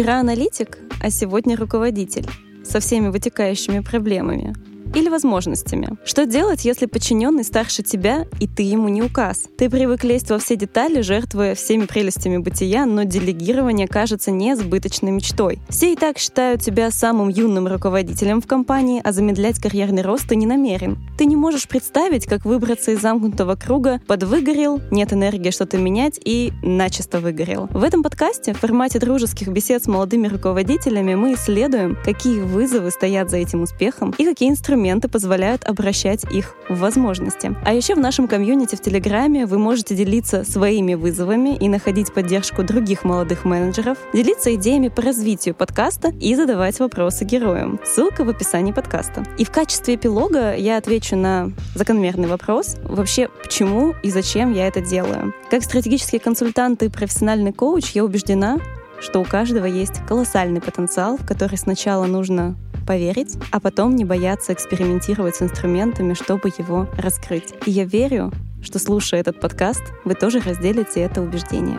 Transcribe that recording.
Вчера аналитик, а сегодня руководитель со всеми вытекающими проблемами или возможностями. Что делать, если подчиненный старше тебя, и ты ему не указ? Ты привык лезть во все детали, жертвуя всеми прелестями бытия, но делегирование кажется несбыточной мечтой. Все и так считают тебя самым юным руководителем в компании, а замедлять карьерный рост ты не намерен. Ты не можешь представить, как выбраться из замкнутого круга подвыгорел, нет энергии что-то менять и начисто выгорел. В этом подкасте в формате дружеских бесед с молодыми руководителями мы исследуем, какие вызовы стоят за этим успехом и какие инструменты инструменты позволяют обращать их в возможности. А еще в нашем комьюнити в Телеграме вы можете делиться своими вызовами и находить поддержку других молодых менеджеров, делиться идеями по развитию подкаста и задавать вопросы героям. Ссылка в описании подкаста. И в качестве эпилога я отвечу на закономерный вопрос вообще почему и зачем я это делаю. Как стратегический консультант и профессиональный коуч я убеждена, что у каждого есть колоссальный потенциал, в который сначала нужно поверить, а потом не бояться экспериментировать с инструментами, чтобы его раскрыть. И я верю, что слушая этот подкаст, вы тоже разделите это убеждение.